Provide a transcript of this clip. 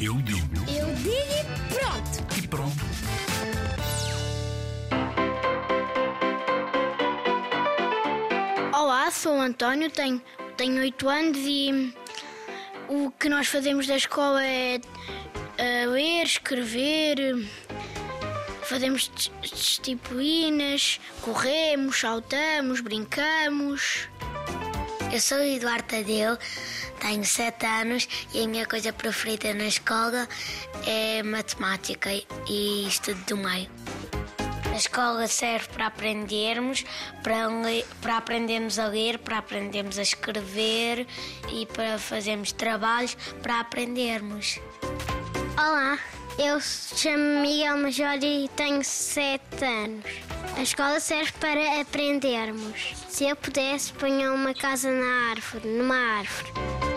Eu digo Eu digo e pronto. e pronto. Olá, sou o António, tenho, tenho 8 anos e o que nós fazemos da escola é eh, ler, escrever, fazemos dis- disciplinas, corremos, saltamos, brincamos. Eu sou Eduardo Tadeu, tenho 7 anos e a minha coisa preferida na escola é matemática e estudo do meio. A escola serve para aprendermos, para, para aprendermos a ler, para aprendermos a escrever e para fazermos trabalhos para aprendermos. Olá, eu chamo Miguel Major e tenho 7 anos. A escola serve para aprendermos. Se eu pudesse, ponha uma casa na árvore, numa árvore.